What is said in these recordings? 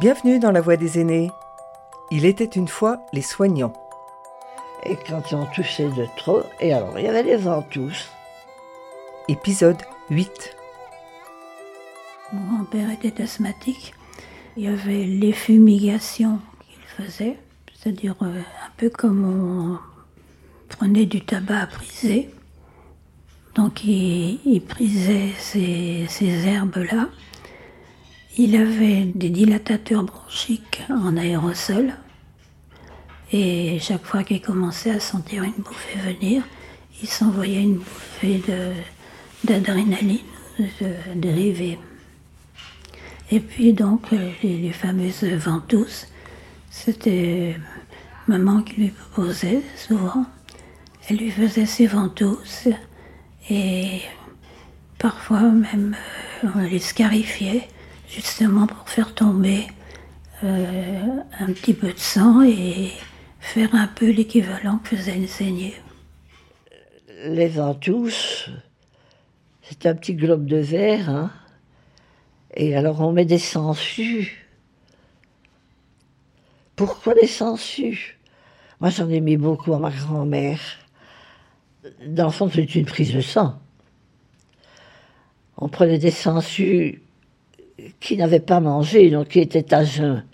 Bienvenue dans la voie des aînés. Il était une fois les soignants. Et quand on toussait de trop, et alors il y avait les ventouses. Épisode 8. Mon grand-père était asthmatique. Il y avait les fumigations qu'il faisait, c'est-à-dire euh, un peu comme on prenait du tabac à priser. Donc il, il prisait ces, ces herbes-là. Il avait des dilatateurs bronchiques en aérosol. Et chaque fois qu'il commençait à sentir une bouffée venir, il s'envoyait une bouffée d'adrénaline dérivée. Et puis donc euh, les, les fameuses ventouses, c'était maman qui lui proposait souvent. Elle lui faisait ses ventouses et parfois même euh, on les scarifiait justement pour faire tomber euh, un petit peu de sang et faire un peu l'équivalent que faisait une saignée. Les ventouses, c'est un petit globe de verre, hein. Et alors on met des sangsues. Pourquoi des sangsues? Moi j'en ai mis beaucoup à ma grand-mère. Dans le fond, c'est une prise de sang. On prenait des sangsues qui n'avaient pas mangé, donc qui étaient à jeun,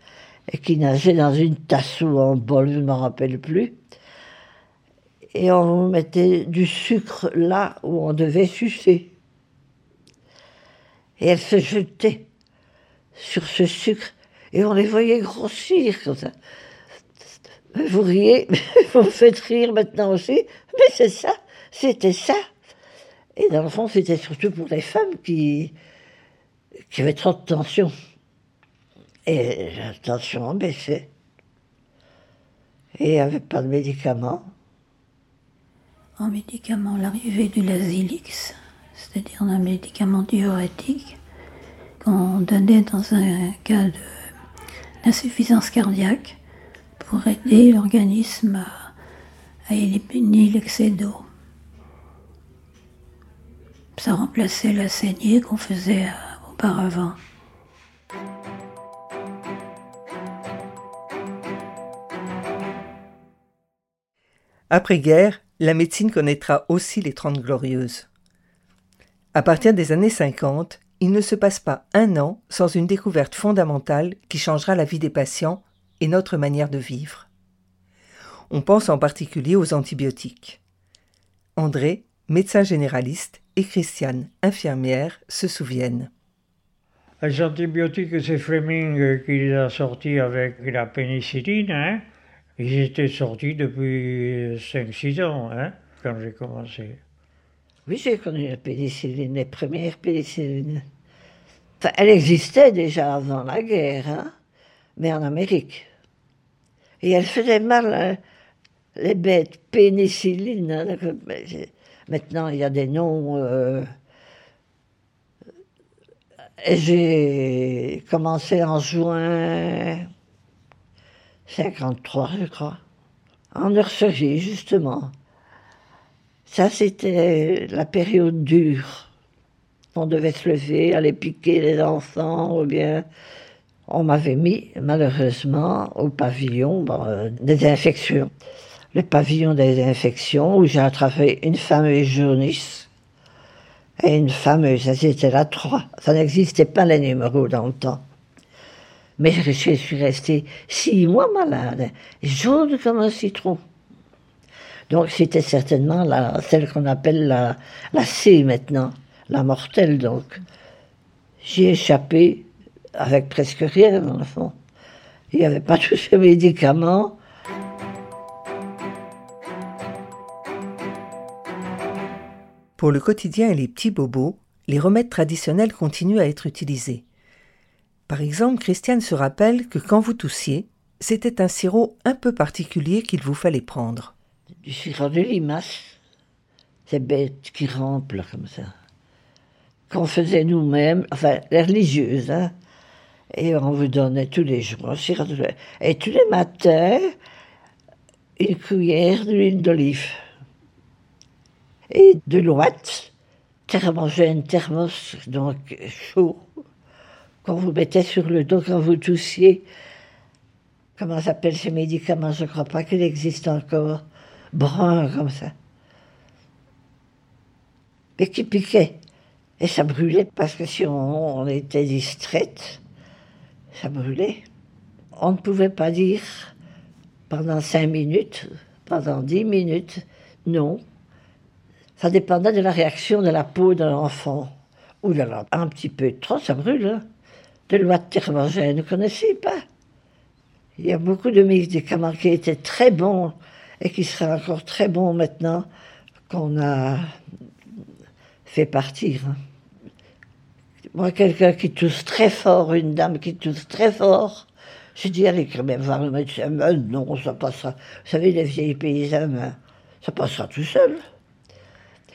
et qui nageaient dans une tasse ou un bol, je ne me rappelle plus. Et on mettait du sucre là où on devait sucer. Et elles se jetaient sur ce sucre, et on les voyait grossir comme ça. Vous riez, vous me faites rire maintenant aussi, mais c'est ça, c'était ça. Et dans le fond, c'était surtout pour les femmes qui, avaient trop de tension. Et la tension baissait. Et il n'y avait pas de médicaments. En médicament, l'arrivée du Lazilix, c'est-à-dire un médicament diurétique qu'on donnait dans un cas d'insuffisance cardiaque pour aider l'organisme à, à éliminer l'excès d'eau. Ça remplaçait la saignée qu'on faisait euh, Après-guerre, la médecine connaîtra aussi les Trente Glorieuses. À partir des années 50, il ne se passe pas un an sans une découverte fondamentale qui changera la vie des patients et notre manière de vivre. On pense en particulier aux antibiotiques. André, médecin généraliste, et Christiane, infirmière, se souviennent. Les antibiotiques, c'est Fleming qui les a sortis avec la pénicilline. Hein. Ils étaient sortis depuis 5-6 ans, hein, quand j'ai commencé. Oui, j'ai connu la pénicilline, les premières pénicillines. Elle existait déjà avant la guerre, hein, mais en Amérique. Et elle faisait mal, les bêtes pénicilline. hein, Maintenant, il y a des noms. euh, j'ai commencé en juin 53, je crois, en nurserie, justement. Ça, c'était la période dure. On devait se lever, aller piquer les enfants, ou bien on m'avait mis, malheureusement, au pavillon euh, des infections. Le pavillon des infections, où j'ai attrapé une fameuse jaunisse et une fameuse, elles étaient là trois. Ça n'existait pas les numéros dans le temps. Mais je suis restée six mois malade, jaune comme un citron. Donc c'était certainement la, celle qu'on appelle la, la C maintenant, la mortelle donc. J'y ai échappé avec presque rien dans le fond. Il n'y avait pas tous ces médicaments. Pour le quotidien et les petits bobos, les remèdes traditionnels continuent à être utilisés. Par exemple, Christiane se rappelle que quand vous toussiez, c'était un sirop un peu particulier qu'il vous fallait prendre. Du sirop de limace, ces bêtes qui rampent là, comme ça. Qu'on faisait nous-mêmes, enfin les religieuses, hein. Et on vous donnait tous les jours sirop de Et tous les matins, une cuillère d'huile d'olive. Et de l'ouate, thermogène, thermos, donc chaud, qu'on vous mettait sur le dos quand vous toussiez. Comment s'appellent ces médicaments Je ne crois pas qu'il existe encore. Brun comme ça. Mais qui piquait. Et ça brûlait parce que si on, était distraite, ça brûlait. On ne pouvait pas dire pendant cinq minutes, pendant dix minutes, non. Ça dépendait de la réaction de la peau d'un enfant. Ou là un petit peu trop, ça brûle. Hein. De loi de thermogène, vous ne connaissez pas? Il y a beaucoup de médicaments qui étaient très bons et qui seraient encore très bons maintenant qu'on a fait partir. Hein. Moi, quelqu'un qui tousse très fort, une dame qui tousse très fort, j'ai dit, allez quand même voir le médecin. non, ça passera. Vous savez, les vieilles paysans, ça passera tout seul.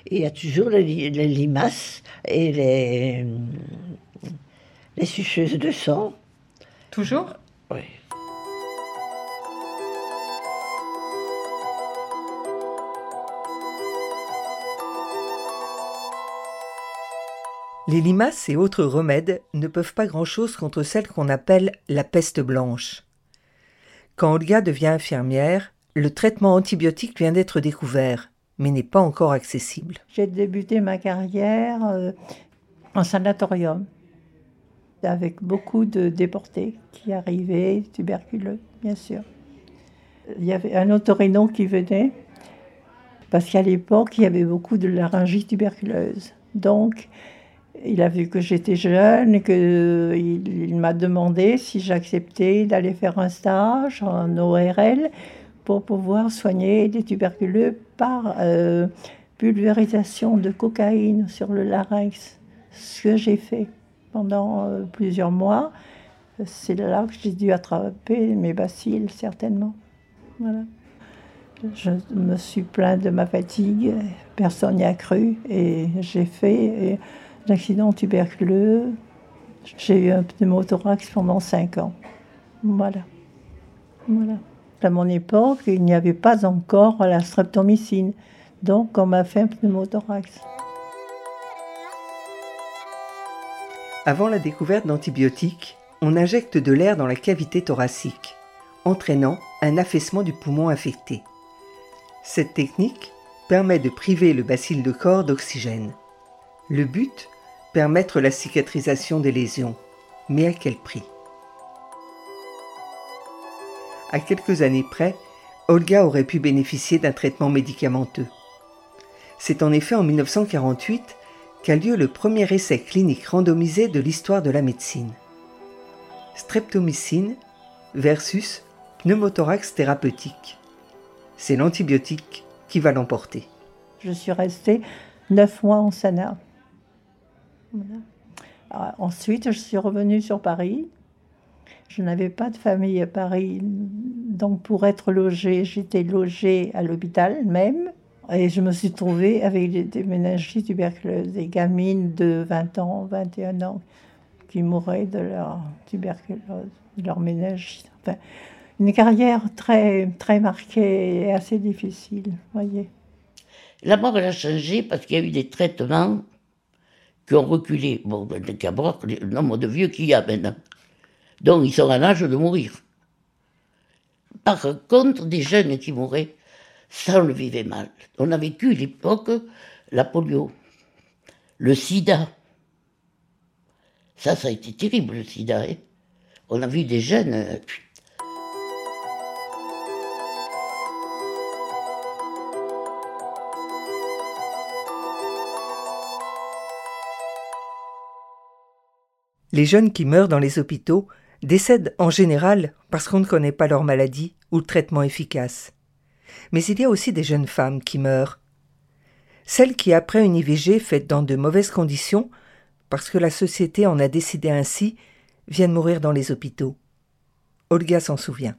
Il y a toujours les, limaces et les, les suceuses de sang. Toujours? Oui. Les limaces et autres remèdes ne peuvent pas grand-chose contre celle qu'on appelle la peste blanche. Quand Olga devient infirmière, le traitement antibiotique vient d'être découvert, mais n'est pas encore accessible. J'ai débuté ma carrière euh, en sanatorium, avec beaucoup de déportés qui arrivaient, tuberculeux, bien sûr. Il y avait un otorino qui venait, parce qu'à l'époque, il y avait beaucoup de laryngite tuberculeuse. Donc, il a vu que j'étais jeune et qu'il il, m'a demandé si j'acceptais d'aller faire un stage en ORL pour pouvoir soigner des tuberculeux par euh, pulvérisation de cocaïne sur le larynx. Ce que j'ai fait pendant euh, plusieurs mois. C'est là que j'ai dû attraper mes bacilles, certainement. Voilà. Je me suis plaint de ma fatigue, personne n'y a cru et j'ai fait l'accident tuberculeux. J'ai eu un pneumothorax pendant 5 ans. Voilà. Voilà. À mon époque, il n'y avait pas encore la streptomycine. Donc, on m'a fait un pneumothorax. Avant la découverte d'antibiotiques, on injecte de l'air dans la cavité thoracique, entraînant un affaissement du poumon affecté. Cette technique permet de priver le bacille de corps d'oxygène. Le but Permettre la cicatrisation des lésions. Mais à quel prix? À quelques années près, Olga aurait pu bénéficier d'un traitement médicamenteux. C'est en effet en 1948 qu'a lieu le premier essai clinique randomisé de l'histoire de la médecine. Streptomycine versus pneumothorax thérapeutique. C'est l'antibiotique qui va l'emporter. Je suis restée neuf mois en Sana ensuite, je suis revenue sur Paris. Je n'avais pas de famille à Paris, donc pour être logée, j'étais logée à l'hôpital même. Et je me suis trouvée avec des, méningites tuberculeuses, des gamines de 20 ans, 21 ans, qui mouraient de leur tuberculose, de leur méningite. Enfin, une carrière très, très marquée et assez difficile, voyez. La mort, elle a changé parce qu'il y a eu des traitements qui ont reculé. Bon, qu'importe le nombre de vieux qu'il y a maintenant. Donc ils sont à l'âge de mourir. Par contre, des jeunes qui mouraient, ça on le vivait mal. On a vécu l'époque la polio, le sida. Ça, ça a été terrible, le sida. Hein. on a vu des jeunes, euh, Les jeunes qui meurent dans les hôpitaux décèdent en général parce qu'on ne connaît pas leur maladie ou le traitement efficace. Mais il y a aussi des jeunes femmes qui meurent. Celles qui, après une IVG faite dans de mauvaises conditions, parce que la société en a décidé ainsi, viennent mourir dans les hôpitaux. Olga s'en souvient.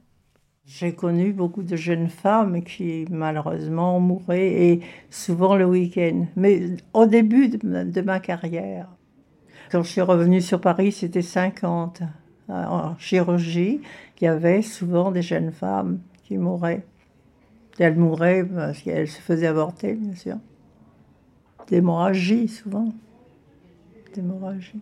J'ai connu beaucoup de jeunes femmes qui malheureusement mouraient et souvent le week-end. Mais au début de ma carrière, quand je suis revenue sur Paris, c'était 50. Euh, en chirurgie, il y avait souvent des jeunes femmes qui mouraient. Elles mouraient parce qu'elles se faisaient avorter, bien sûr. D'hémorragie, souvent. D'hémorragie.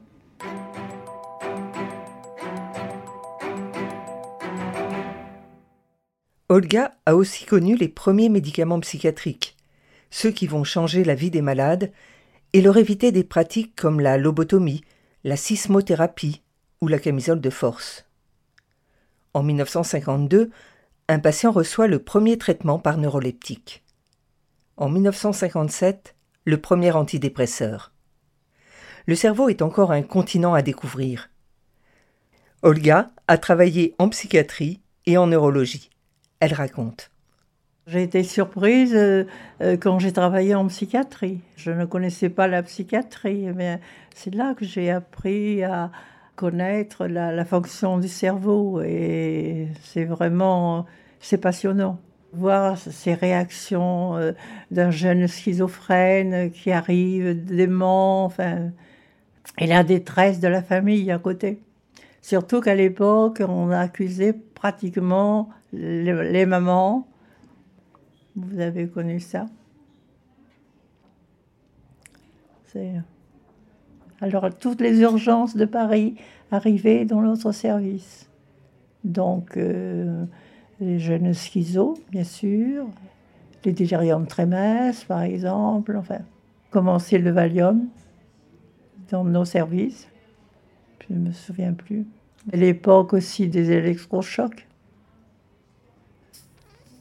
Olga a aussi connu les premiers médicaments psychiatriques, ceux qui vont changer la vie des malades et leur éviter des pratiques comme la lobotomie, la sismothérapie, ou la camisole de force. En 1952, un patient reçoit le premier traitement par neuroleptique. En 1957, le premier antidépresseur. Le cerveau est encore un continent à découvrir. Olga a travaillé en psychiatrie et en neurologie. Elle raconte. J'ai été surprise euh, euh, quand j'ai travaillé en psychiatrie. Je ne connaissais pas la psychiatrie, mais c'est là que j'ai appris à connaître la, fonction du cerveau et c'est vraiment c'est passionnant. Voir ces réactions euh, d'un jeune schizophrène qui arrive dément, enfin, et la détresse de la famille à côté. Surtout qu'à l'époque, on a accusé pratiquement les, mamans. Vous avez connu ça? Alors, toutes les urgences de Paris arrivaient dans notre service. Donc, euh, les jeunes schizos, bien sûr, les déliriums trémestres, par exemple, enfin, commencer le Valium dans nos services. Je ne me souviens plus. L'époque aussi des électrochocs.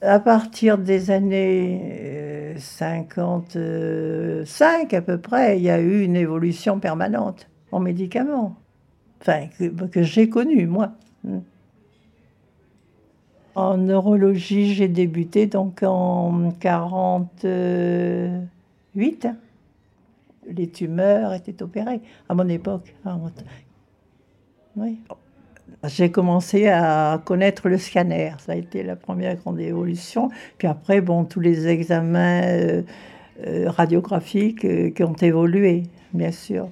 À partir des années 55 euh, à peu près, il y a eu une évolution permanente en médicaments. Que, j'ai connu, moi. En neurologie, j'ai débuté donc en 48. Les tumeurs étaient opérées à mon époque. Oui j'ai commencé à connaître le scanner. Ça a été la première grande évolution. Puis après, bon, tous les examens euh, euh, radiographiques euh, qui ont évolué, bien sûr.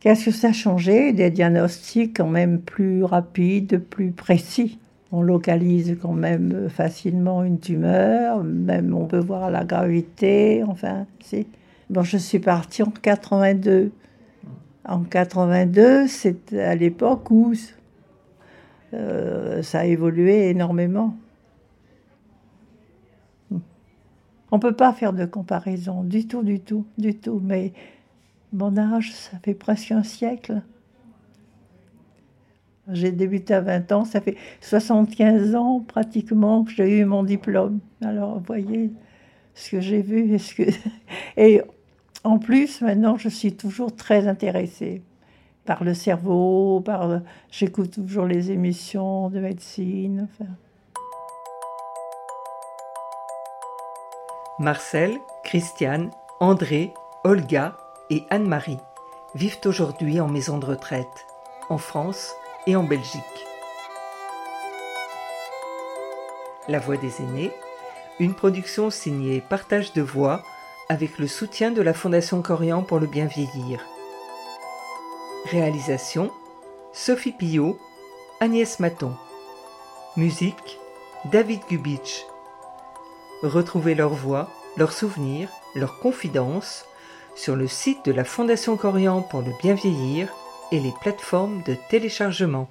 Qu'est-ce que ça a changé? Des diagnostics quand même plus rapides, plus précis. On localise quand même facilement une tumeur, même on peut voir la gravité, enfin, si. Bon, je suis partie en 82. En 82, c'est à l'époque où euh, ça a évolué énormément. On ne peut pas faire de comparaison, du tout, du tout, du tout. Mais mon âge, ça fait presque un siècle. J'ai débuté à 20 ans, ça fait 75 ans pratiquement que j'ai eu mon diplôme. Alors, voyez ce que j'ai vu. Et, ce que... et en plus, maintenant, je suis toujours très intéressée par le cerveau, par j'écoute toujours les émissions de médecine. Marcel, Christiane, André, Olga et Anne-Marie vivent aujourd'hui en maison de retraite, en France et en Belgique. La Voix des aînés, une production signée Partage de voix avec le soutien de la Fondation Corian pour le bien vieillir. Réalisation Sophie Pillot, Agnès Maton. Musique David Gubitsch. Retrouvez leurs voix, leurs souvenirs, leurs confidences sur le site de la Fondation Corian pour le bien vieillir et les plateformes de téléchargement.